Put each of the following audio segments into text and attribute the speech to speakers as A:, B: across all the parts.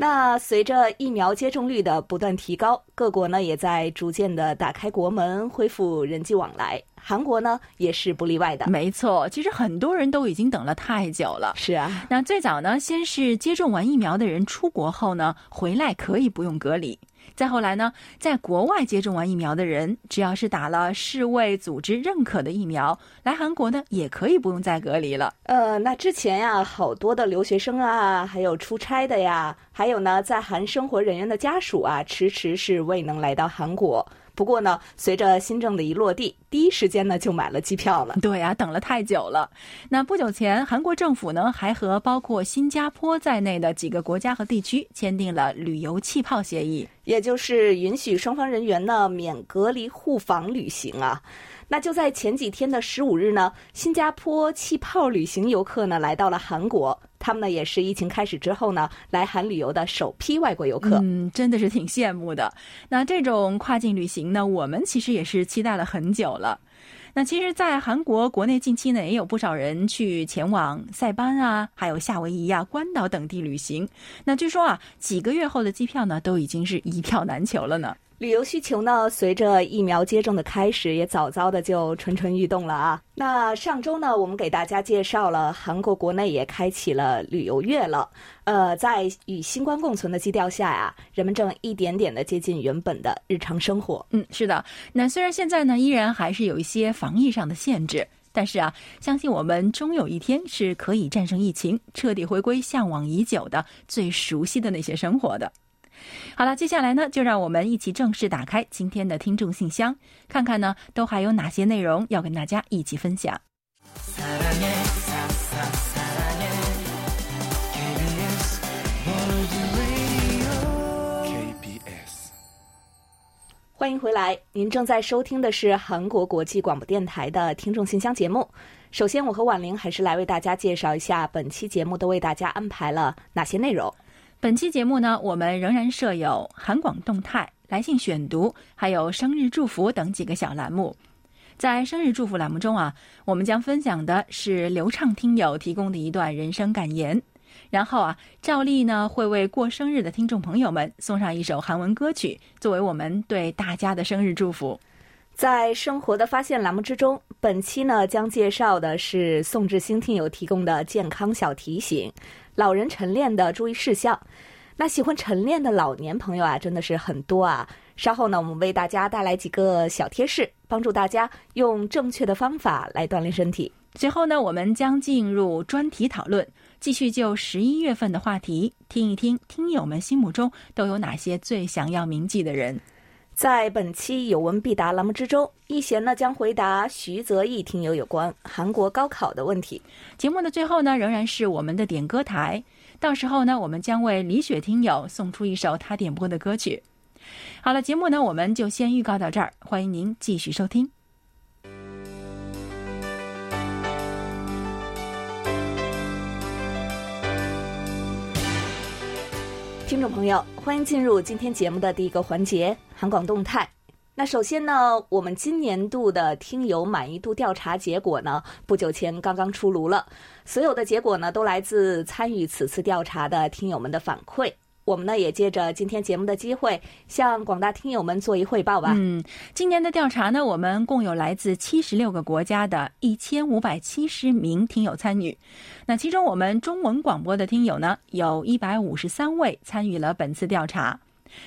A: 那随着疫苗接种率的不断提高，各国呢也在逐渐的打开国门，恢复人际往来。韩国呢也是不例外的。
B: 没错，其实很多人都已经等了太久了。
A: 是啊，
B: 那最早呢，先是接种完疫苗的人出国后呢，回来可以不用隔离。再后来呢，在国外接种完疫苗的人，只要是打了世卫组织认可的疫苗，来韩国呢也可以不用再隔离了。
A: 呃，那之前呀，好多的留学生啊，还有出差的呀，还有呢，在韩生活人员的家属啊，迟迟是未能来到韩国。不过呢，随着新政的一落地，第一时间呢就买了机票了。
B: 对呀，等了太久了。那不久前，韩国政府呢还和包括新加坡在内的几个国家和地区签订了旅游气泡协议，
A: 也就是允许双方人员呢免隔离互访旅行啊。那就在前几天的十五日呢，新加坡气泡旅行游客呢来到了韩国，他们呢也是疫情开始之后呢来韩旅游的首批外国游客。
B: 嗯，真的是挺羡慕的。那这种跨境旅行呢，我们其实也是期待了很久了。那其实，在韩国国内近期呢，也有不少人去前往塞班啊，还有夏威夷啊、关岛等地旅行。那据说啊，几个月后的机票呢，都已经是一票难求了呢。
A: 旅游需求呢，随着疫苗接种的开始，也早早的就蠢蠢欲动了啊。那上周呢，我们给大家介绍了韩国国内也开启了旅游月了。呃，在与新冠共存的基调下呀，人们正一点点的接近原本的日常生活。
B: 嗯，是的。那虽然现在呢，依然还是有一些防疫上的限制，但是啊，相信我们终有一天是可以战胜疫情，彻底回归向往已久的、最熟悉的那些生活的。好了，接下来呢，就让我们一起正式打开今天的听众信箱，看看呢，都还有哪些内容要跟大家一起分享。
A: 欢迎回来，您正在收听的是韩国国际广播电台的听众信箱节目。首先，我和婉玲还是来为大家介绍一下本期节目都为大家安排了哪些内容。
B: 本期节目呢，我们仍然设有韩广动态、来信选读，还有生日祝福等几个小栏目。在生日祝福栏目中啊，我们将分享的是流畅听友提供的一段人生感言。然后啊，照例呢会为过生日的听众朋友们送上一首韩文歌曲，作为我们对大家的生日祝福。
A: 在生活的发现栏目之中，本期呢将介绍的是宋志兴听友提供的健康小提醒。老人晨练的注意事项，那喜欢晨练的老年朋友啊，真的是很多啊。稍后呢，我们为大家带来几个小贴士，帮助大家用正确的方法来锻炼身体。
B: 随后呢，我们将进入专题讨论，继续就十一月份的话题，听一听听友们心目中都有哪些最想要铭记的人。
A: 在本期有问必答栏目之中，一贤呢将回答徐泽义听友有关韩国高考的问题。
B: 节目的最后呢，仍然是我们的点歌台，到时候呢，我们将为李雪听友送出一首他点播的歌曲。好了，节目呢，我们就先预告到这儿，欢迎您继续收听。
A: 听众朋友，欢迎进入今天节目的第一个环节——韩广动态。那首先呢，我们今年度的听友满意度调查结果呢，不久前刚刚出炉了。所有的结果呢，都来自参与此次调查的听友们的反馈。我们呢也借着今天节目的机会，向广大听友们做一汇报吧。
B: 嗯，今年的调查呢，我们共有来自七十六个国家的一千五百七十名听友参与。那其中，我们中文广播的听友呢，有一百五十三位参与了本次调查。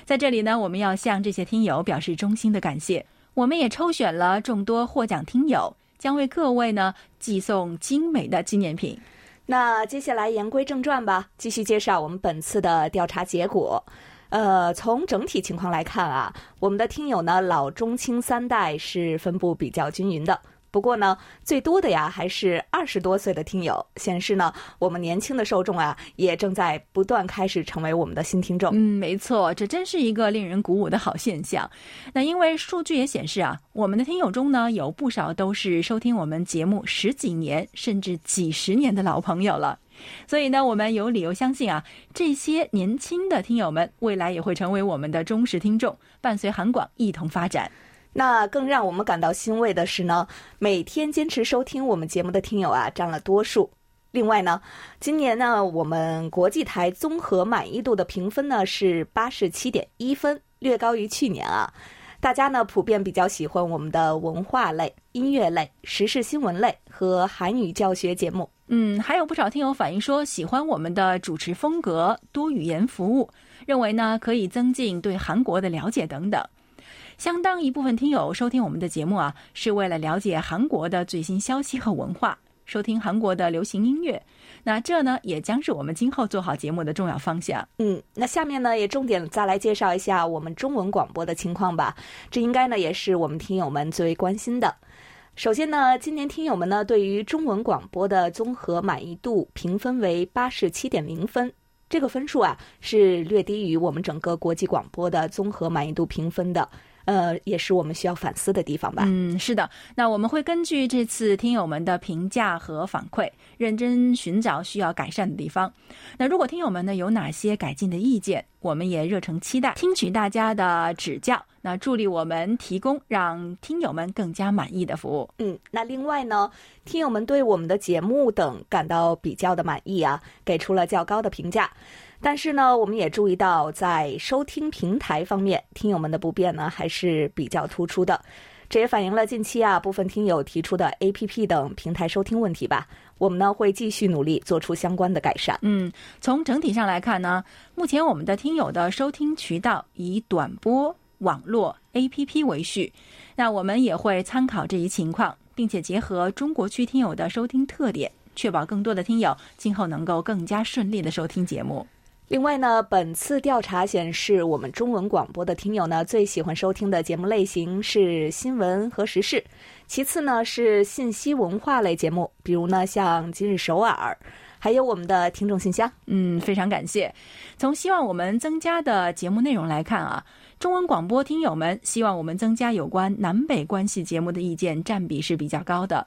B: 在这里呢，我们要向这些听友表示衷心的感谢。我们也抽选了众多获奖听友，将为各位呢寄送精美的纪念品。
A: 那接下来言归正传吧，继续介绍我们本次的调查结果。呃，从整体情况来看啊，我们的听友呢老中青三代是分布比较均匀的。不过呢，最多的呀还是二十多岁的听友，显示呢，我们年轻的受众啊，也正在不断开始成为我们的新听众。
B: 嗯，没错，这真是一个令人鼓舞的好现象。那因为数据也显示啊，我们的听友中呢，有不少都是收听我们节目十几年甚至几十年的老朋友了。所以呢，我们有理由相信啊，这些年轻的听友们未来也会成为我们的忠实听众，伴随韩广一同发展。
A: 那更让我们感到欣慰的是呢，每天坚持收听我们节目的听友啊占了多数。另外呢，今年呢我们国际台综合满意度的评分呢是八十七点一分，略高于去年啊。大家呢普遍比较喜欢我们的文化类、音乐类、时事新闻类和韩语教学节目。
B: 嗯，还有不少听友反映说喜欢我们的主持风格、多语言服务，认为呢可以增进对韩国的了解等等。相当一部分听友收听我们的节目啊，是为了了解韩国的最新消息和文化，收听韩国的流行音乐。那这呢，也将是我们今后做好节目的重要方向。
A: 嗯，那下面呢，也重点再来介绍一下我们中文广播的情况吧。这应该呢，也是我们听友们最为关心的。首先呢，今年听友们呢，对于中文广播的综合满意度评分为八十七点零分。这个分数啊，是略低于我们整个国际广播的综合满意度评分的。呃，也是我们需要反思的地方吧。
B: 嗯，是的。那我们会根据这次听友们的评价和反馈，认真寻找需要改善的地方。那如果听友们呢有哪些改进的意见，我们也热诚期待听取大家的指教，那助力我们提供让听友们更加满意的服务。
A: 嗯，那另外呢，听友们对我们的节目等感到比较的满意啊，给出了较高的评价。但是呢，我们也注意到，在收听平台方面，听友们的不便呢还是比较突出的。这也反映了近期啊部分听友提出的 APP 等平台收听问题吧。我们呢会继续努力做出相关的改善。
B: 嗯，从整体上来看呢，目前我们的听友的收听渠道以短波、网络、APP 为序。那我们也会参考这一情况，并且结合中国区听友的收听特点，确保更多的听友今后能够更加顺利的收听节目。
A: 另外呢，本次调查显示，我们中文广播的听友呢，最喜欢收听的节目类型是新闻和时事，其次呢是信息文化类节目，比如呢像今日首尔，还有我们的听众信箱。
B: 嗯，非常感谢。从希望我们增加的节目内容来看啊，中文广播听友们希望我们增加有关南北关系节目的意见占比是比较高的。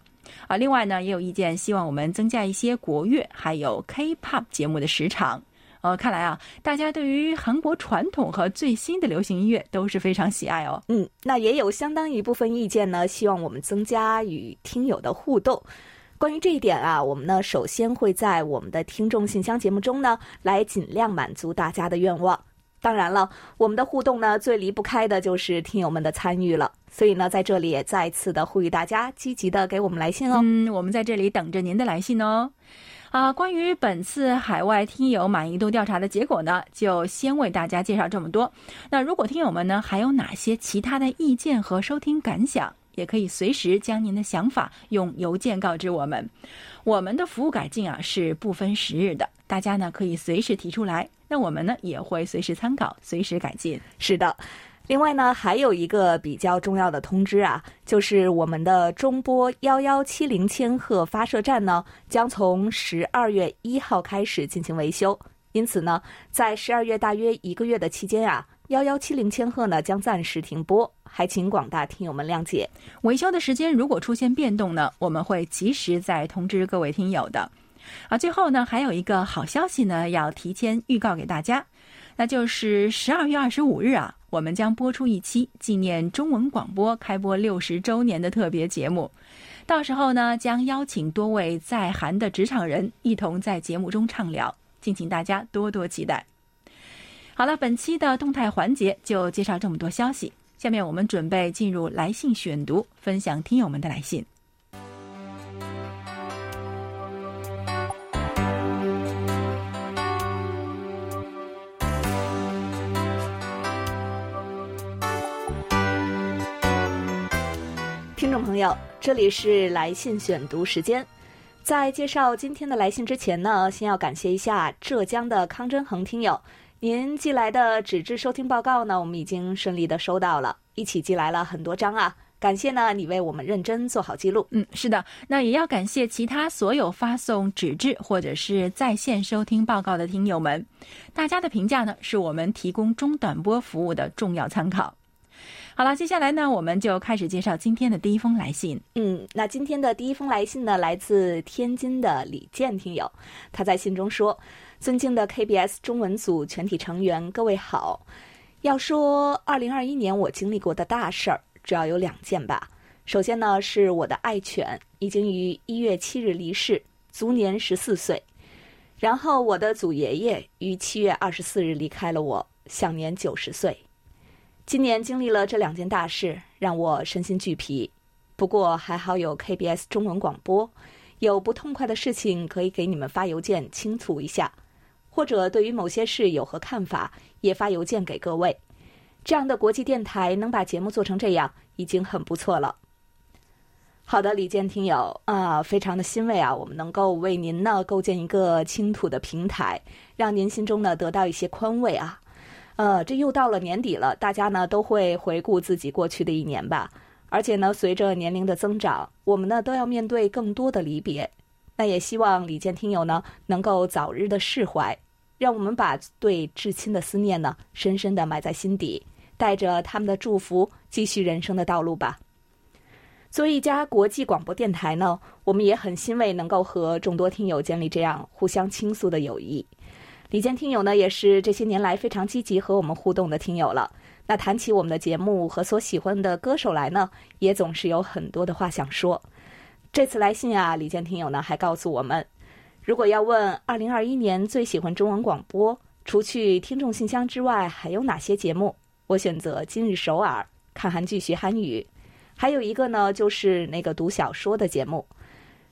B: 啊，另外呢也有意见希望我们增加一些国乐还有 K-pop 节目的时长。呃，看来啊，大家对于韩国传统和最新的流行音乐都是非常喜爱哦。
A: 嗯，那也有相当一部分意见呢，希望我们增加与听友的互动。关于这一点啊，我们呢首先会在我们的听众信箱节目中呢，来尽量满足大家的愿望。当然了，我们的互动呢，最离不开的就是听友们的参与了。所以呢，在这里也再次的呼吁大家积极的给我们来信哦。
B: 嗯，我们在这里等着您的来信哦。啊，关于本次海外听友满意度调查的结果呢，就先为大家介绍这么多。那如果听友们呢还有哪些其他的意见和收听感想，也可以随时将您的想法用邮件告知我们。我们的服务改进啊是不分时日的，大家呢可以随时提出来，那我们呢也会随时参考，随时改进。
A: 是的。另外呢，还有一个比较重要的通知啊，就是我们的中波幺幺七零千赫发射站呢，将从十二月一号开始进行维修。因此呢，在十二月大约一个月的期间啊，幺幺七零千赫呢将暂时停播，还请广大听友们谅解。
B: 维修的时间如果出现变动呢，我们会及时再通知各位听友的。啊，最后呢，还有一个好消息呢，要提前预告给大家，那就是十二月二十五日啊。我们将播出一期纪念中文广播开播六十周年的特别节目，到时候呢，将邀请多位在韩的职场人一同在节目中畅聊，敬请大家多多期待。好了，本期的动态环节就介绍这么多消息，下面我们准备进入来信选读，分享听友们的来信。
A: 朋友，这里是来信选读时间。在介绍今天的来信之前呢，先要感谢一下浙江的康真恒听友，您寄来的纸质收听报告呢，我们已经顺利的收到了，一起寄来了很多张啊。感谢呢你为我们认真做好记录。
B: 嗯，是的，那也要感谢其他所有发送纸质或者是在线收听报告的听友们，大家的评价呢是我们提供中短波服务的重要参考。好了，接下来呢，我们就开始介绍今天的第一封来信。
A: 嗯，那今天的第一封来信呢，来自天津的李健听友，他在信中说：“尊敬的 KBS 中文组全体成员，各位好。要说2021年我经历过的大事儿，主要有两件吧。首先呢，是我的爱犬已经于1月7日离世，卒年14岁。然后我的祖爷爷于7月24日离开了我，享年90岁。”今年经历了这两件大事，让我身心俱疲。不过还好有 KBS 中文广播，有不痛快的事情可以给你们发邮件倾吐一下，或者对于某些事有何看法，也发邮件给各位。这样的国际电台能把节目做成这样，已经很不错了。好的，李健听友啊，非常的欣慰啊，我们能够为您呢构建一个倾吐的平台，让您心中呢得到一些宽慰啊。呃，这又到了年底了，大家呢都会回顾自己过去的一年吧。而且呢，随着年龄的增长，我们呢都要面对更多的离别。那也希望李健听友呢能够早日的释怀，让我们把对至亲的思念呢深深的埋在心底，带着他们的祝福继续人生的道路吧。作为一家国际广播电台呢，我们也很欣慰能够和众多听友建立这样互相倾诉的友谊。李健听友呢，也是这些年来非常积极和我们互动的听友了。那谈起我们的节目和所喜欢的歌手来呢，也总是有很多的话想说。这次来信啊，李健听友呢还告诉我们，如果要问2021年最喜欢中文广播，除去听众信箱之外，还有哪些节目？我选择今日首尔看韩剧学韩语，还有一个呢就是那个读小说的节目。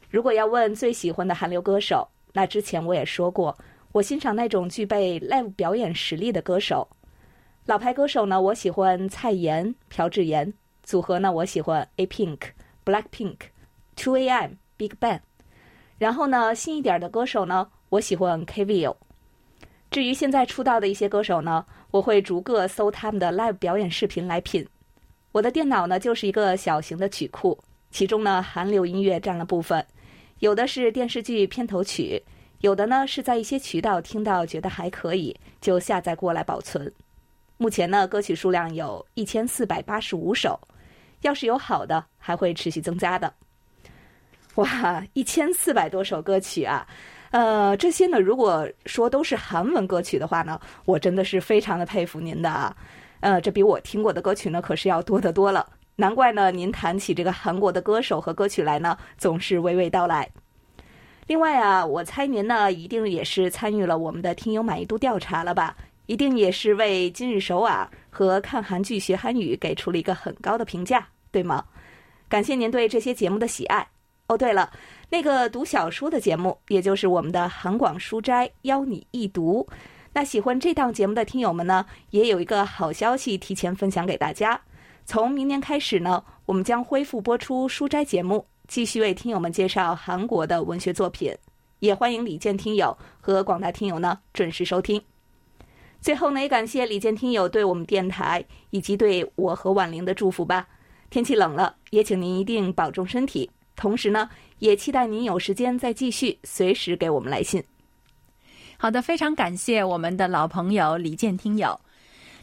A: 如果要问最喜欢的韩流歌手，那之前我也说过。我欣赏那种具备 live 表演实力的歌手，老牌歌手呢，我喜欢蔡妍、朴智妍组合呢，我喜欢 A Pink、Black Pink、Two A.M、Big Bang。然后呢，新一点的歌手呢，我喜欢 KVO。至于现在出道的一些歌手呢，我会逐个搜他们的 live 表演视频来品。我的电脑呢，就是一个小型的曲库，其中呢，韩流音乐占了部分，有的是电视剧片头曲。有的呢是在一些渠道听到觉得还可以，就下载过来保存。目前呢歌曲数量有一千四百八十五首，要是有好的还会持续增加的。哇，一千四百多首歌曲啊！呃，这些呢如果说都是韩文歌曲的话呢，我真的是非常的佩服您的啊。呃，这比我听过的歌曲呢可是要多得多了。难怪呢您谈起这个韩国的歌手和歌曲来呢，总是娓娓道来。另外啊，我猜您呢一定也是参与了我们的听友满意度调查了吧？一定也是为今日首尔和看韩剧学韩语给出了一个很高的评价，对吗？感谢您对这些节目的喜爱。哦，对了，那个读小说的节目，也就是我们的韩广书斋邀你一读，那喜欢这档节目的听友们呢，也有一个好消息提前分享给大家。从明年开始呢，我们将恢复播出书斋节目。继续为听友们介绍韩国的文学作品，也欢迎李健听友和广大听友呢准时收听。最后呢，也感谢李健听友对我们电台以及对我和婉玲的祝福吧。天气冷了，也请您一定保重身体。同时呢，也期待您有时间再继续随时给我们来信。
B: 好的，非常感谢我们的老朋友李健听友。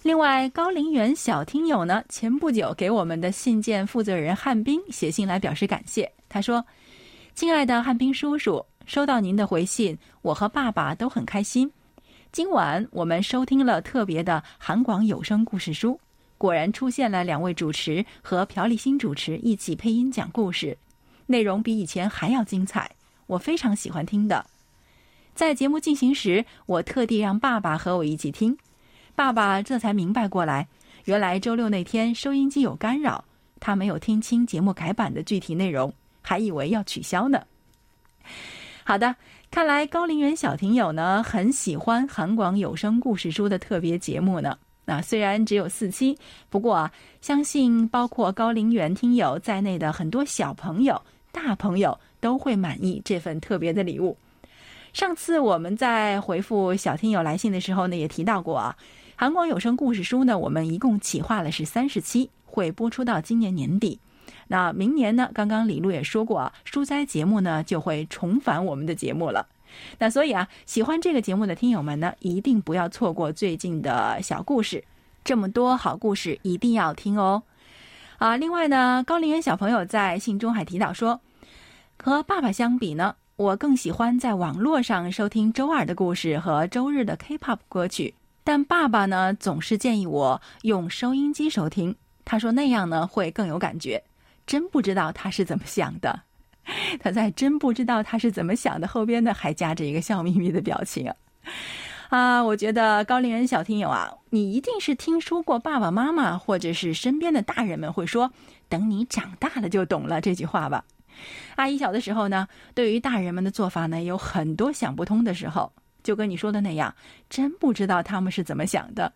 B: 另外，高陵园小听友呢，前不久给我们的信件负责人汉斌写信来表示感谢。他说：“亲爱的汉斌叔叔，收到您的回信，我和爸爸都很开心。今晚我们收听了特别的韩广有声故事书，果然出现了两位主持和朴立新主持一起配音讲故事，内容比以前还要精彩，我非常喜欢听的。在节目进行时，我特地让爸爸和我一起听。”爸爸这才明白过来，原来周六那天收音机有干扰，他没有听清节目改版的具体内容，还以为要取消呢。好的，看来高陵园小听友呢很喜欢韩广有声故事书的特别节目呢。那虽然只有四期，不过啊，相信包括高陵园听友在内的很多小朋友、大朋友都会满意这份特别的礼物。上次我们在回复小听友来信的时候呢，也提到过啊。韩广有声故事书呢，我们一共企划了是三十期，会播出到今年年底。那明年呢，刚刚李璐也说过啊，书斋节目呢就会重返我们的节目了。那所以啊，喜欢这个节目的听友们呢，一定不要错过最近的小故事，这么多好故事一定要听哦。啊，另外呢，高龄人小朋友在信中还提到说，和爸爸相比呢，我更喜欢在网络上收听周二的故事和周日的 K-pop 歌曲，但爸爸呢总是建议我用收音机收听，他说那样呢会更有感觉。真不知道他是怎么想的。他在真不知道他是怎么想的后边呢，还夹着一个笑眯眯的表情啊！我觉得高龄人小听友啊，你一定是听说过爸爸妈妈或者是身边的大人们会说“等你长大了就懂了”这句话吧。阿姨小的时候呢，对于大人们的做法呢，有很多想不通的时候，就跟你说的那样，真不知道他们是怎么想的。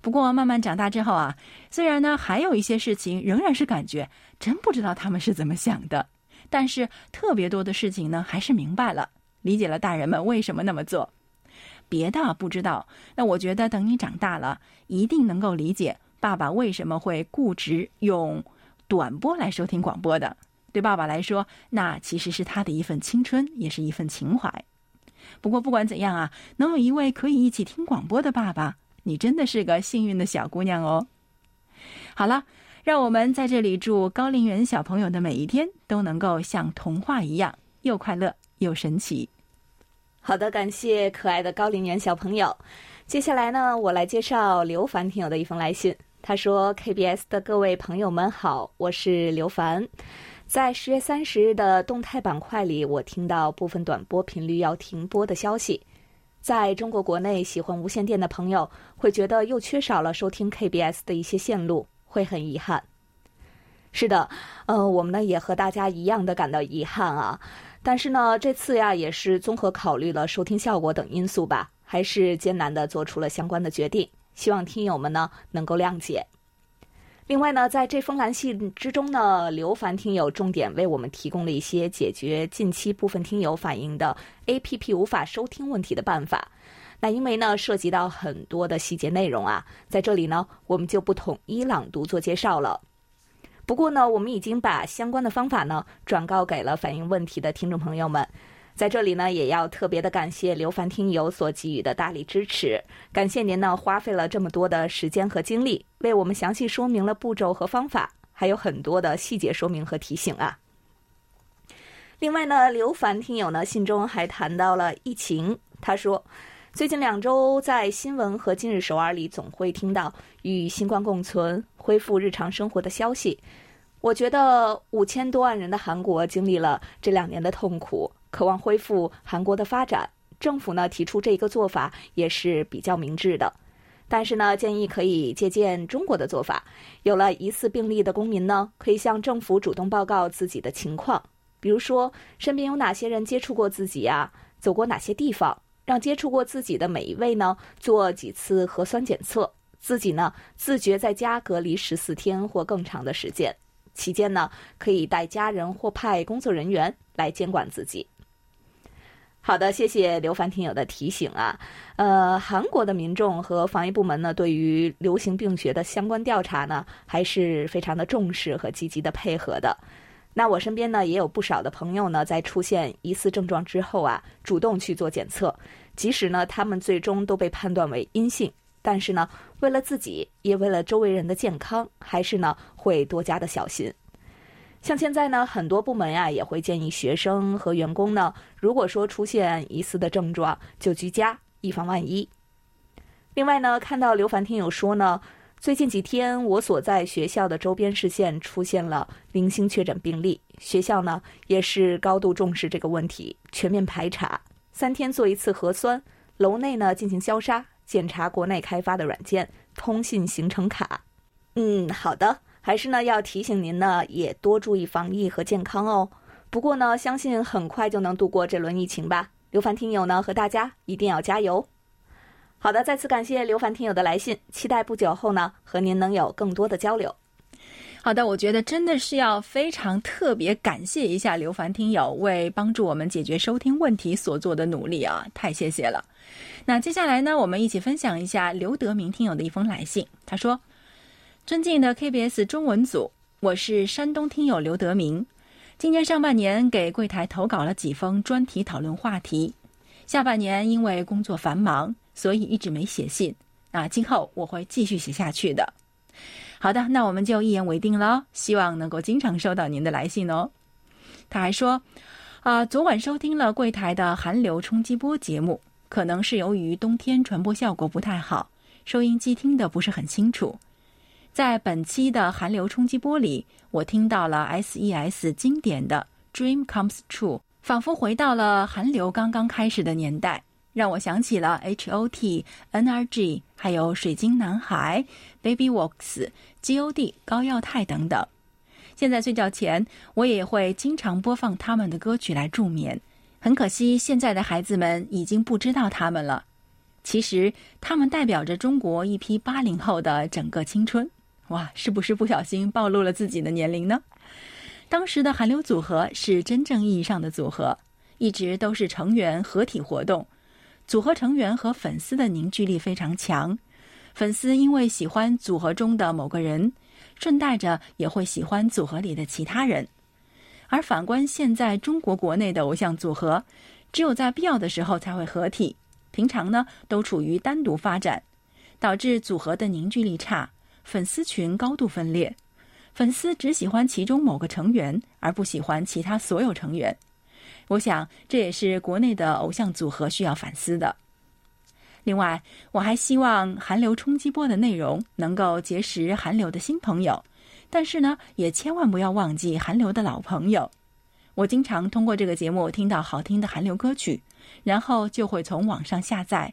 B: 不过慢慢长大之后啊，虽然呢还有一些事情仍然是感觉真不知道他们是怎么想的。但是特别多的事情呢，还是明白了，理解了大人们为什么那么做。别的不知道，那我觉得等你长大了，一定能够理解爸爸为什么会固执用短波来收听广播的。对爸爸来说，那其实是他的一份青春，也是一份情怀。不过不管怎样啊，能有一位可以一起听广播的爸爸，你真的是个幸运的小姑娘哦。好了。让我们在这里祝高龄人小朋友的每一天都能够像童话一样，又快乐又神奇。
A: 好的，感谢可爱的高龄人小朋友。接下来呢，我来介绍刘凡听友的一封来信。他说：“KBS 的各位朋友们好，我是刘凡。在十月三十日的动态板块里，我听到部分短波频率要停播的消息。在中国国内，喜欢无线电的朋友会觉得又缺少了收听 KBS 的一些线路。”会很遗憾，是的，呃，我们呢也和大家一样的感到遗憾啊。但是呢，这次呀也是综合考虑了收听效果等因素吧，还是艰难的做出了相关的决定。希望听友们呢能够谅解。另外呢，在这封来信之中呢，刘凡听友重点为我们提供了一些解决近期部分听友反映的 APP 无法收听问题的办法。那因为呢，涉及到很多的细节内容啊，在这里呢，我们就不统一朗读做介绍了。不过呢，我们已经把相关的方法呢转告给了反映问题的听众朋友们。在这里呢，也要特别的感谢刘凡听友所给予的大力支持，感谢您呢花费了这么多的时间和精力，为我们详细说明了步骤和方法，还有很多的细节说明和提醒啊。另外呢，刘凡听友呢信中还谈到了疫情，他说。最近两周，在新闻和今日首尔里，总会听到与新冠共存、恢复日常生活的消息。我觉得五千多万人的韩国经历了这两年的痛苦，渴望恢复韩国的发展。政府呢提出这一个做法也是比较明智的，但是呢建议可以借鉴中国的做法。有了疑似病例的公民呢，可以向政府主动报告自己的情况，比如说身边有哪些人接触过自己呀，走过哪些地方。让接触过自己的每一位呢做几次核酸检测，自己呢自觉在家隔离十四天或更长的时间，期间呢可以带家人或派工作人员来监管自己。好的，谢谢刘凡听友的提醒啊。呃，韩国的民众和防疫部门呢对于流行病学的相关调查呢还是非常的重视和积极的配合的。那我身边呢也有不少的朋友呢，在出现疑似症状之后啊，主动去做检测，即使呢他们最终都被判断为阴性，但是呢为了自己也为了周围人的健康，还是呢会多加的小心。像现在呢，很多部门呀也会建议学生和员工呢，如果说出现疑似的症状，就居家，以防万一。另外呢，看到刘凡听友说呢。最近几天，我所在学校的周边市县出现了零星确诊病例，学校呢也是高度重视这个问题，全面排查，三天做一次核酸，楼内呢进行消杀，检查国内开发的软件通信行程卡。嗯，好的，还是呢要提醒您呢，也多注意防疫和健康哦。不过呢，相信很快就能度过这轮疫情吧。刘凡听友呢和大家一定要加油。好的，再次感谢刘凡听友的来信，期待不久后呢和您能有更多的交流。
B: 好的，我觉得真的是要非常特别感谢一下刘凡听友为帮助我们解决收听问题所做的努力啊，太谢谢了。那接下来呢，我们一起分享一下刘德明听友的一封来信。他说：“尊敬的 KBS 中文组，我是山东听友刘德明。今年上半年给柜台投稿了几封专题讨论话题，下半年因为工作繁忙，所以一直没写信。啊，今后我会继续写下去的。好的，那我们就一言为定了，希望能够经常收到您的来信哦。他还说，啊，昨晚收听了柜台的寒流冲击波节目，可能是由于冬天传播效果不太好，收音机听的不是很清楚。在本期的寒流冲击波里，我听到了 S.E.S 经典的《Dream Comes True》，仿佛回到了寒流刚刚开始的年代，让我想起了 H.O.T、N.R.G，还有水晶男孩、Baby Walks、G.O.D、高耀太等等。现在睡觉前，我也会经常播放他们的歌曲来助眠。很可惜，现在的孩子们已经不知道他们了。其实，他们代表着中国一批八零后的整个青春。哇，是不是不小心暴露了自己的年龄呢？当时的韩流组合是真正意义上的组合，一直都是成员合体活动，组合成员和粉丝的凝聚力非常强。粉丝因为喜欢组合中的某个人，顺带着也会喜欢组合里的其他人。而反观现在中国国内的偶像组合，只有在必要的时候才会合体，平常呢都处于单独发展，导致组合的凝聚力差。粉丝群高度分裂，粉丝只喜欢其中某个成员，而不喜欢其他所有成员。我想这也是国内的偶像组合需要反思的。另外，我还希望韩流冲击波的内容能够结识韩流的新朋友，但是呢，也千万不要忘记韩流的老朋友。我经常通过这个节目听到好听的韩流歌曲，然后就会从网上下载。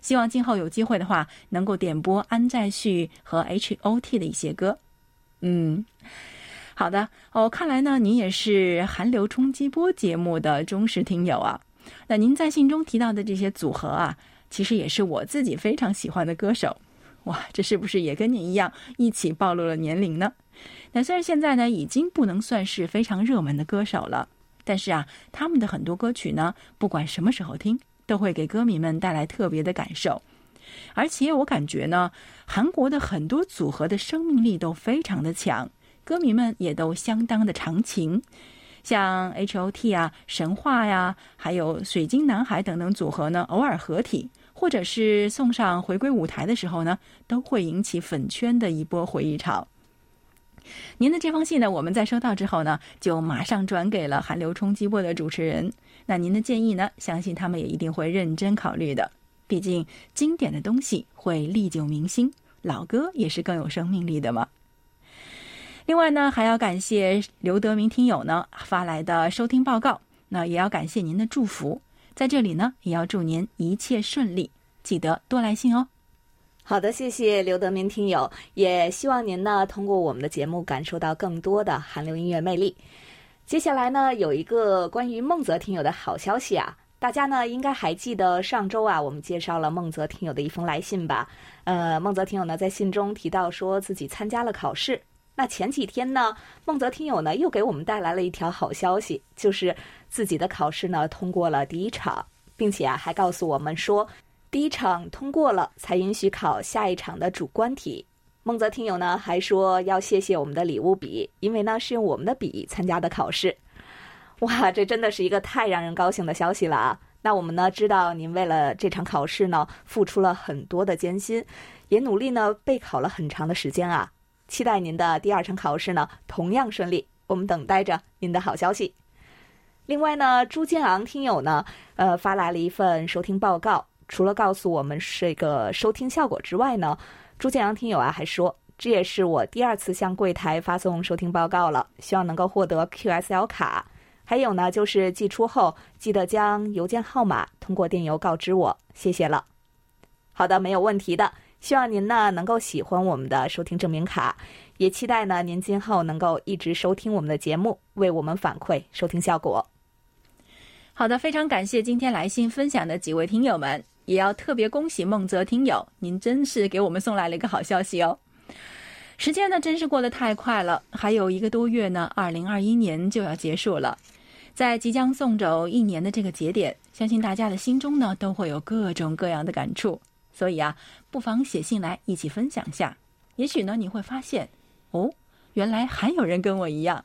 B: 希望今后有机会的话，能够点播安在旭和 H.O.T 的一些歌。嗯，好的哦，看来呢，您也是韩流冲击波节目的忠实听友啊。那您在信中提到的这些组合啊，其实也是我自己非常喜欢的歌手。哇，这是不是也跟您一样一起暴露了年龄呢？那虽然现在呢已经不能算是非常热门的歌手了，但是啊，他们的很多歌曲呢，不管什么时候听。都会给歌迷们带来特别的感受，而且我感觉呢，韩国的很多组合的生命力都非常的强，歌迷们也都相当的长情。像 H.O.T 啊、神话呀，还有水晶男孩等等组合呢，偶尔合体或者是送上回归舞台的时候呢，都会引起粉圈的一波回忆潮。您的这封信呢，我们在收到之后呢，就马上转给了韩流冲击波的主持人。那您的建议呢？相信他们也一定会认真考虑的。毕竟经典的东西会历久弥新，老歌也是更有生命力的嘛。另外呢，还要感谢刘德明听友呢发来的收听报告，那也要感谢您的祝福。在这里呢，也要祝您一切顺利，记得多来信哦。
A: 好的，谢谢刘德明听友，也希望您呢通过我们的节目感受到更多的韩流音乐魅力。接下来呢，有一个关于孟泽听友的好消息啊！大家呢应该还记得上周啊，我们介绍了孟泽听友的一封来信吧？呃，孟泽听友呢在信中提到说自己参加了考试。那前几天呢，孟泽听友呢又给我们带来了一条好消息，就是自己的考试呢通过了第一场，并且啊还告诉我们说，第一场通过了才允许考下一场的主观题。孟泽听友呢还说要谢谢我们的礼物笔，因为呢是用我们的笔参加的考试。哇，这真的是一个太让人高兴的消息了啊！那我们呢知道您为了这场考试呢付出了很多的艰辛，也努力呢备考了很长的时间啊。期待您的第二场考试呢同样顺利，我们等待着您的好消息。另外呢，朱建昂听友呢呃发来了一份收听报告，除了告诉我们这个收听效果之外呢。朱建阳听友啊，还说这也是我第二次向柜台发送收听报告了，希望能够获得 QSL 卡。还有呢，就是寄出后记得将邮件号码通过电邮告知我，谢谢了。好的，没有问题的。希望您呢能够喜欢我们的收听证明卡，也期待呢您今后能够一直收听我们的节目，为我们反馈收听效果。
B: 好的，非常感谢今天来信分享的几位听友们。也要特别恭喜孟泽听友，您真是给我们送来了一个好消息哦！时间呢，真是过得太快了，还有一个多月呢，二零二一年就要结束了。在即将送走一年的这个节点，相信大家的心中呢，都会有各种各样的感触。所以啊，不妨写信来一起分享下。也许呢，你会发现，哦，原来还有人跟我一样。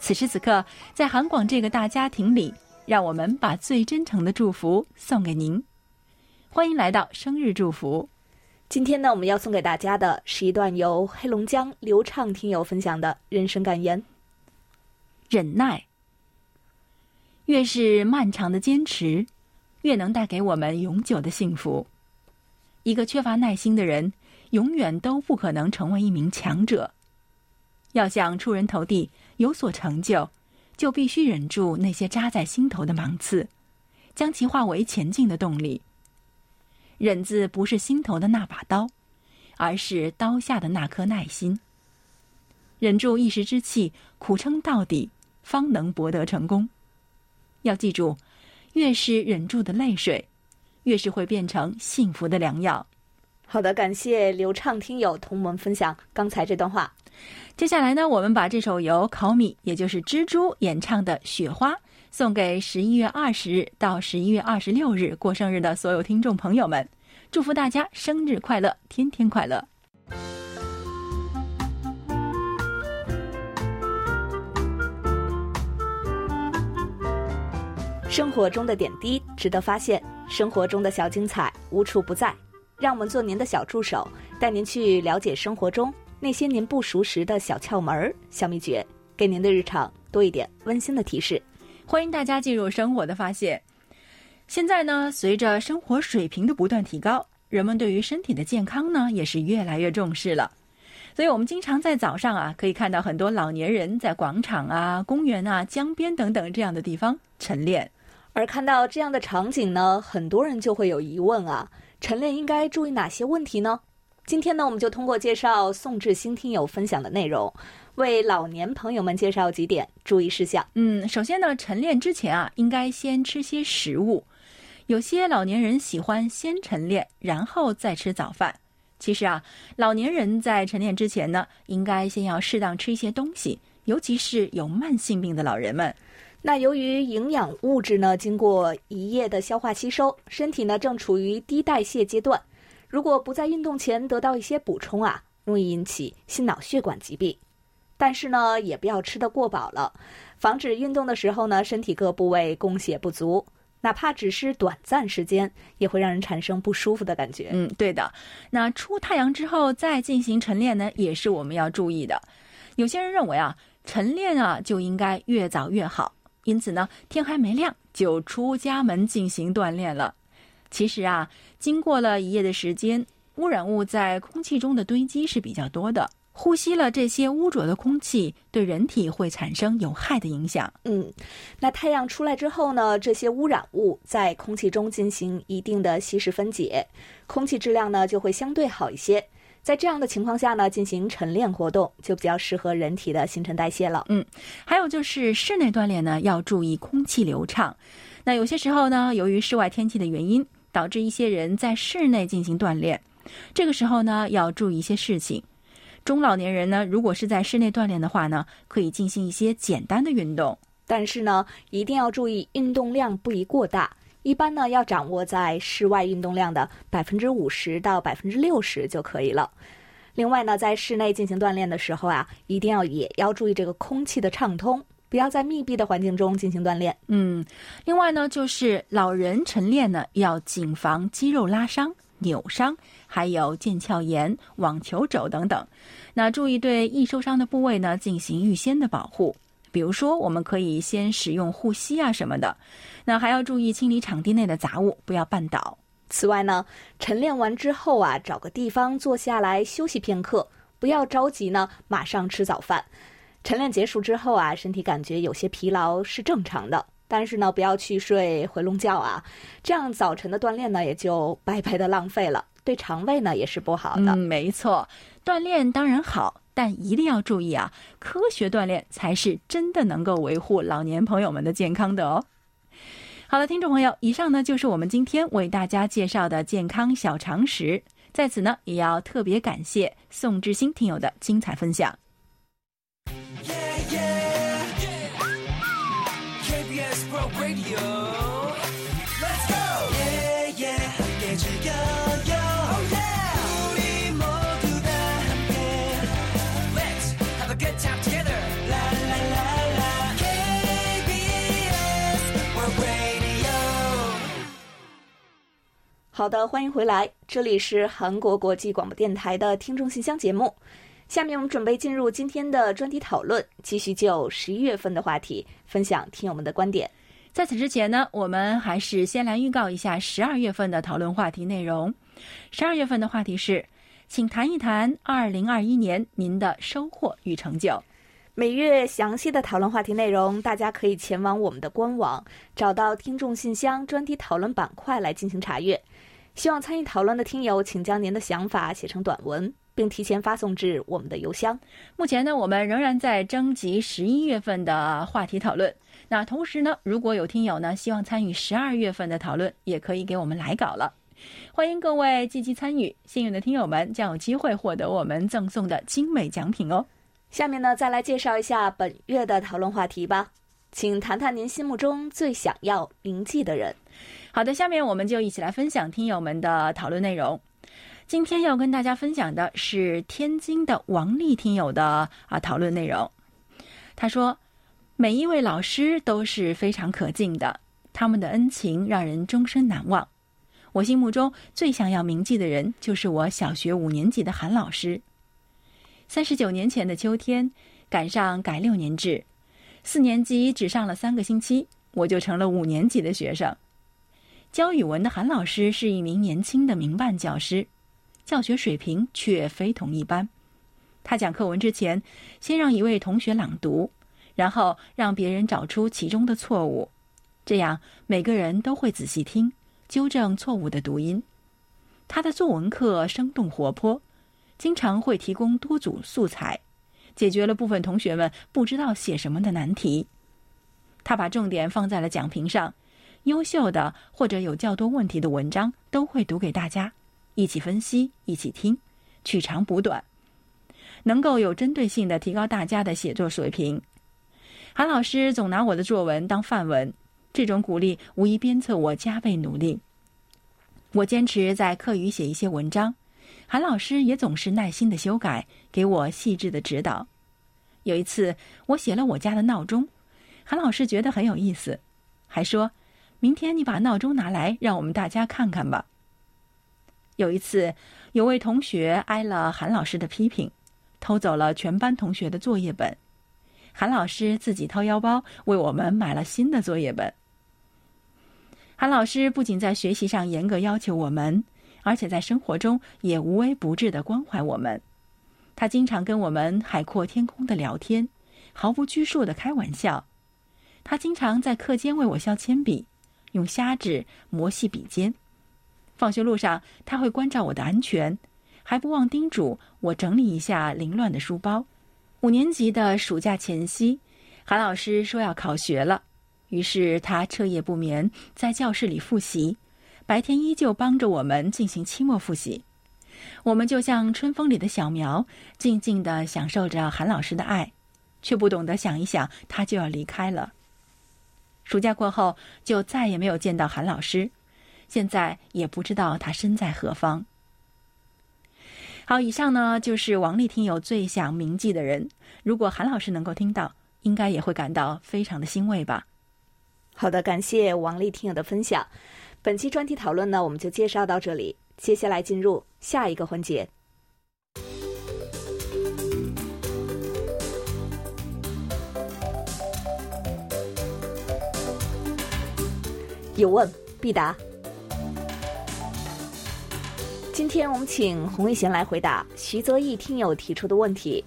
B: 此时此刻，在韩广这个大家庭里，让我们把最真诚的祝福送给您。欢迎来到生日祝福。
A: 今天呢，我们要送给大家的是一段由黑龙江流畅听友分享的人生感言：
B: 忍耐。越是漫长的坚持，越能带给我们永久的幸福。一个缺乏耐心的人，永远都不可能成为一名强者。要想出人头地。有所成就，就必须忍住那些扎在心头的芒刺，将其化为前进的动力。忍字不是心头的那把刀，而是刀下的那颗耐心。忍住一时之气，苦撑到底，方能博得成功。要记住，越是忍住的泪水，越是会变成幸福的良药。
A: 好的，感谢流畅听友同我们分享刚才这段话。
B: 接下来呢，我们把这首由考米，也就是蜘蛛演唱的《雪花》，送给十一月二十日到十一月二十六日过生日的所有听众朋友们，祝福大家生日快乐，天天快乐。
A: 生活中的点滴值得发现，生活中的小精彩无处不在，让我们做您的小助手，带您去了解生活中。那些您不熟识的小窍门、小秘诀，给您的日常多一点温馨的提示。
B: 欢迎大家进入生活的发现。现在呢，随着生活水平的不断提高，人们对于身体的健康呢也是越来越重视了。所以，我们经常在早上啊，可以看到很多老年人在广场啊、公园啊、江边等等这样的地方晨练。
A: 而看到这样的场景呢，很多人就会有疑问啊：晨练应该注意哪些问题呢？今天呢，我们就通过介绍宋志新听友分享的内容，为老年朋友们介绍几点注意事项。
B: 嗯，首先呢，晨练之前啊，应该先吃些食物。有些老年人喜欢先晨练，然后再吃早饭。其实啊，老年人在晨练之前呢，应该先要适当吃一些东西，尤其是有慢性病的老人们。
A: 那由于营养物质呢，经过一夜的消化吸收，身体呢正处于低代谢阶段。如果不在运动前得到一些补充啊，容易引起心脑血管疾病。但是呢，也不要吃得过饱了，防止运动的时候呢，身体各部位供血不足，哪怕只是短暂时间，也会让人产生不舒服的感觉。
B: 嗯，对的。那出太阳之后再进行晨练呢，也是我们要注意的。有些人认为啊，晨练啊就应该越早越好，因此呢，天还没亮就出家门进行锻炼了。其实啊，经过了一夜的时间，污染物在空气中的堆积是比较多的。呼吸了这些污浊的空气，对人体会产生有害的影响。
A: 嗯，那太阳出来之后呢，这些污染物在空气中进行一定的稀释分解，空气质量呢就会相对好一些。在这样的情况下呢，进行晨练活动就比较适合人体的新陈代谢了。
B: 嗯，还有就是室内锻炼呢，要注意空气流畅。那有些时候呢，由于室外天气的原因。导致一些人在室内进行锻炼，这个时候呢要注意一些事情。中老年人呢，如果是在室内锻炼的话呢，可以进行一些简单的运动，
A: 但是呢一定要注意运动量不宜过大，一般呢要掌握在室外运动量的百分之五十到百分之六十就可以了。另外呢，在室内进行锻炼的时候啊，一定要也要注意这个空气的畅通。不要在密闭的环境中进行锻炼。
B: 嗯，另外呢，就是老人晨练呢，要谨防肌肉拉伤、扭伤，还有腱鞘炎、网球肘等等。那注意对易受伤的部位呢进行预先的保护，比如说我们可以先使用护膝啊什么的。那还要注意清理场地内的杂物，不要绊倒。
A: 此外呢，晨练完之后啊，找个地方坐下来休息片刻，不要着急呢，马上吃早饭。晨练结束之后啊，身体感觉有些疲劳是正常的，但是呢，不要去睡回笼觉啊，这样早晨的锻炼呢也就白白的浪费了，对肠胃呢也是不好的。
B: 嗯，没错，锻炼当然好，但一定要注意啊，科学锻炼才是真的能够维护老年朋友们的健康的哦。好的，听众朋友，以上呢就是我们今天为大家介绍的健康小常识。在此呢，也要特别感谢宋志新听友的精彩分享。
A: 好的，欢迎回来，这里是韩国国际广播电台的听众信箱节目。下面我们准备进入今天的专题讨论，继续就十一月份的话题分享听友们的观点。
B: 在此之前呢，我们还是先来预告一下十二月份的讨论话题内容。十二月份的话题是，请谈一谈二零二一年您的收获与成就。
A: 每月详细的讨论话题内容，大家可以前往我们的官网，找到听众信箱专题讨论板块来进行查阅。希望参与讨论的听友，请将您的想法写成短文，并提前发送至我们的邮箱。
B: 目前呢，我们仍然在征集十一月份的话题讨论。那同时呢，如果有听友呢希望参与十二月份的讨论，也可以给我们来稿了。欢迎各位积极参与，幸运的听友们将有机会获得我们赠送的精美奖品哦。
A: 下面呢，再来介绍一下本月的讨论话题吧。请谈谈您心目中最想要铭记的人。
B: 好的，下面我们就一起来分享听友们的讨论内容。今天要跟大家分享的是天津的王丽听友的啊讨论内容。他说：“每一位老师都是非常可敬的，他们的恩情让人终身难忘。我心目中最想要铭记的人，就是我小学五年级的韩老师。三十九年前的秋天，赶上改六年制，四年级只上了三个星期，我就成了五年级的学生。”教语文的韩老师是一名年轻的民办教师，教学水平却非同一般。他讲课文之前，先让一位同学朗读，然后让别人找出其中的错误，这样每个人都会仔细听，纠正错误的读音。他的作文课生动活泼，经常会提供多组素材，解决了部分同学们不知道写什么的难题。他把重点放在了讲评上。优秀的或者有较多问题的文章都会读给大家，一起分析，一起听，取长补短，能够有针对性的提高大家的写作水平。韩老师总拿我的作文当范文，这种鼓励无疑鞭策我加倍努力。我坚持在课余写一些文章，韩老师也总是耐心的修改，给我细致的指导。有一次我写了我家的闹钟，韩老师觉得很有意思，还说。明天你把闹钟拿来，让我们大家看看吧。有一次，有位同学挨了韩老师的批评，偷走了全班同学的作业本。韩老师自己掏腰包为我们买了新的作业本。韩老师不仅在学习上严格要求我们，而且在生活中也无微不至的关怀我们。他经常跟我们海阔天空的聊天，毫不拘束的开玩笑。他经常在课间为我削铅笔。用砂纸磨细笔尖，放学路上他会关照我的安全，还不忘叮嘱我整理一下凌乱的书包。五年级的暑假前夕，韩老师说要考学了，于是他彻夜不眠在教室里复习，白天依旧帮着我们进行期末复习。我们就像春风里的小苗，静静的享受着韩老师的爱，却不懂得想一想，他就要离开了。暑假过后，就再也没有见到韩老师，现在也不知道他身在何方。好，以上呢就是王丽听友最想铭记的人。如果韩老师能够听到，应该也会感到非常的欣慰吧。
A: 好的，感谢王丽听友的分享。本期专题讨论呢，我们就介绍到这里，接下来进入下一个环节。有问必答。今天我们请洪一贤来回答徐泽义听友提出的问题。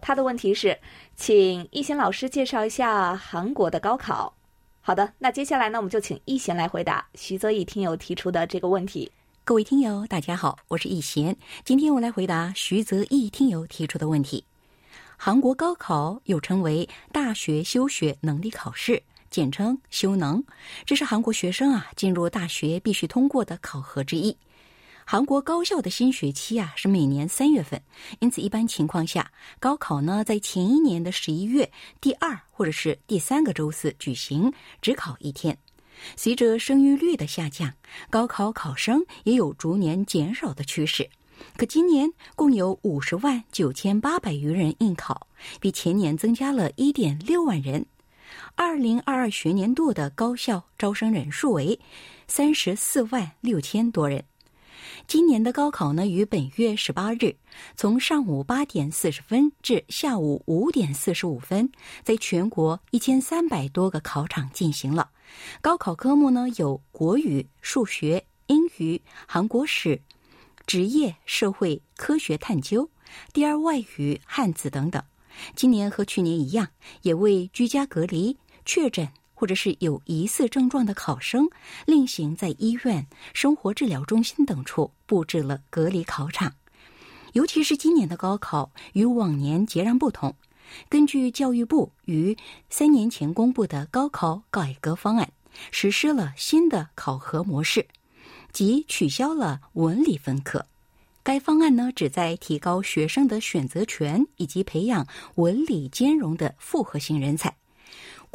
A: 他的问题是，请一贤老师介绍一下韩国的高考。好的，那接下来呢，我们就请易贤来回答徐泽义听友提出的这个问题。
C: 各位听友，大家好，我是易贤。今天我来回答徐泽义听友提出的问题。韩国高考又称为大学修学能力考试，简称修能，这是韩国学生啊进入大学必须通过的考核之一。韩国高校的新学期啊是每年三月份，因此一般情况下，高考呢在前一年的十一月第二或者是第三个周四举行，只考一天。随着生育率的下降，高考考生也有逐年减少的趋势。可今年共有五十万九千八百余人应考，比前年增加了一点六万人。二零二二学年度的高校招生人数为三十四万六千多人。今年的高考呢，于本月十八日从上午八点四十分至下午五点四十五分，在全国一千三百多个考场进行了。高考科目呢有国语、数学、英语、韩国史、职业、社会科学探究、第二外语、汉字等等。今年和去年一样，也为居家隔离、确诊。或者是有疑似症状的考生，另行在医院、生活治疗中心等处布置了隔离考场。尤其是今年的高考与往年截然不同。根据教育部于三年前公布的高考改革方案，实施了新的考核模式，即取消了文理分科。该方案呢，旨在提高学生的选择权，以及培养文理兼容的复合型人才。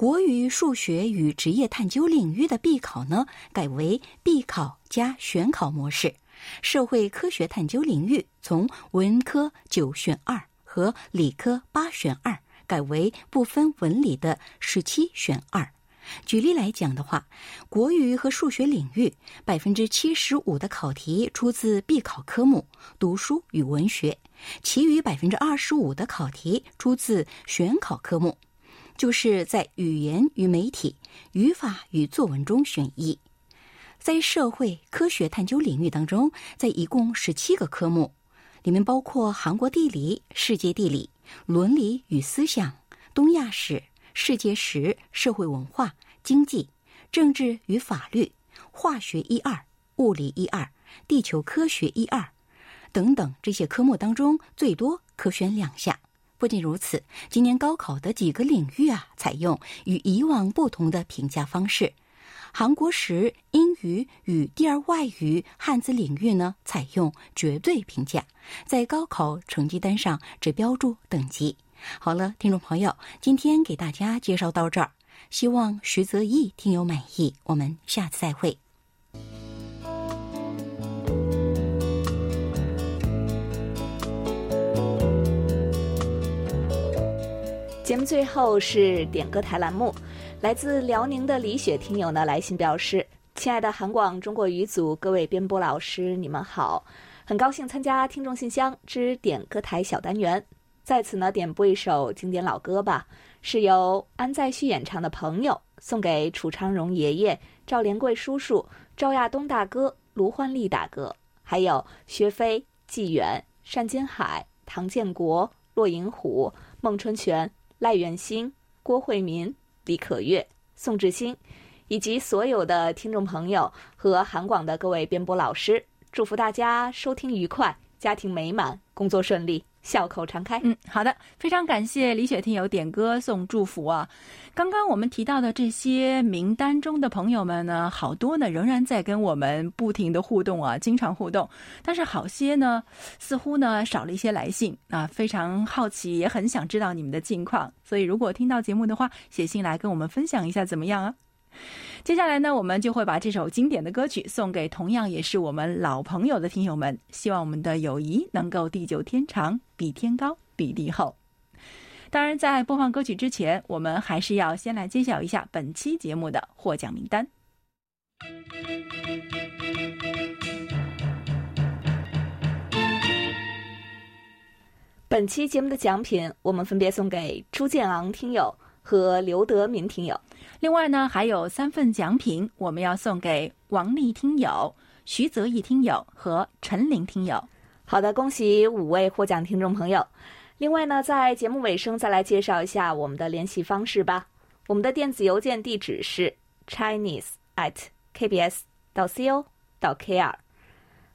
C: 国语、数学与职业探究领域的必考呢，改为必考加选考模式；社会科学探究领域从文科九选二和理科八选二，改为不分文理的十七选二。举例来讲的话，国语和数学领域百分之七十五的考题出自必考科目读书与文学，其余百分之二十五的考题出自选考科目。就是在语言与媒体、语法与作文中选一，在社会科学探究领域当中，在一共十七个科目，里面包括韩国地理、世界地理、伦理与思想、东亚史、世界史、社会文化、经济、政治与法律、化学一二、物理一二、地球科学一二等等这些科目当中，最多可选两项。不仅如此，今年高考的几个领域啊，采用与以往不同的评价方式。韩国史、英语与第二外语、汉字领域呢，采用绝对评价，在高考成绩单上只标注等级。好了，听众朋友，今天给大家介绍到这儿，希望徐泽义听友满意。我们下次再会。
A: 节目最后是点歌台栏目，来自辽宁的李雪听友呢来信表示：“亲爱的韩广中国语组各位编播老师，你们好，很高兴参加听众信箱之点歌台小单元，在此呢点播一首经典老歌吧，是由安在旭演唱的《朋友》，送给楚昌荣爷爷、赵连贵叔叔、赵亚东大哥、卢焕丽大哥，还有薛飞、纪远、单金海、唐建国、骆银虎、孟春全。”赖元星、郭慧民、李可月、宋志新，以及所有的听众朋友和韩广的各位编播老师，祝福大家收听愉快，家庭美满，工作顺利。笑口常开。
B: 嗯，好的，非常感谢李雪听友点歌送祝福啊。刚刚我们提到的这些名单中的朋友们呢，好多呢仍然在跟我们不停的互动啊，经常互动。但是好些呢，似乎呢少了一些来信啊。非常好奇，也很想知道你们的近况。所以如果听到节目的话，写信来跟我们分享一下怎么样啊？接下来呢，我们就会把这首经典的歌曲送给同样也是我们老朋友的听友们。希望我们的友谊能够地久天长，比天高，比地厚。当然，在播放歌曲之前，我们还是要先来揭晓一下本期节目的获奖名单。
A: 本期节目的奖品，我们分别送给朱建昂听友和刘德民听友。
B: 另外呢，还有三份奖品，我们要送给王丽听友、徐泽义听友和陈玲听友。
A: 好的，恭喜五位获奖听众朋友。另外呢，在节目尾声再来介绍一下我们的联系方式吧。我们的电子邮件地址是 chinese at kbs 到 co 到 kr。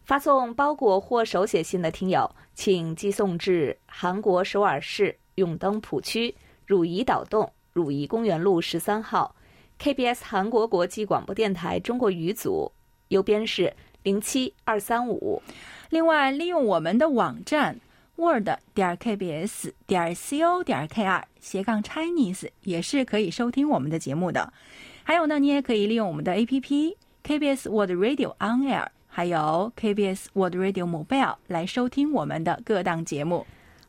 A: 发送包裹或手写信的听友，请寄送至韩国首尔市永登浦区汝矣岛洞汝矣公园路十三号，KBS 韩国国际广播电台中国语组，邮编是零七二三五。
B: 另外，利用我们的网站 word 点 kbs 点 co 点 kr 斜杠 Chinese 也是可以收听我们的节目的。还有呢，你也可以利用我们的 APP KBS Word Radio On Air，还有 KBS Word Radio Mobile 来收听我们的各档节目。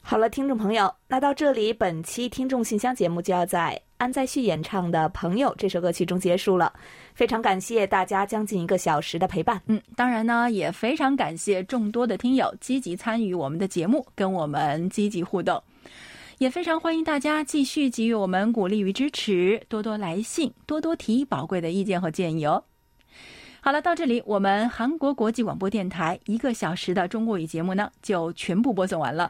A: 好了，听众朋友，那到这里，本期听众信箱节目就要在安在旭演唱的《朋友》这首歌曲中结束了。非常感谢大家将近一个小时的陪伴。
B: 嗯，当然呢，也非常感谢众多的听友积极参与我们的节目，跟我们积极互动。也非常欢迎大家继续给予我们鼓励与支持，多多来信，多多提宝贵的意见和建议哦。好了，到这里，我们韩国国际广播电台一个小时的中国语节目呢，就全部播送完了。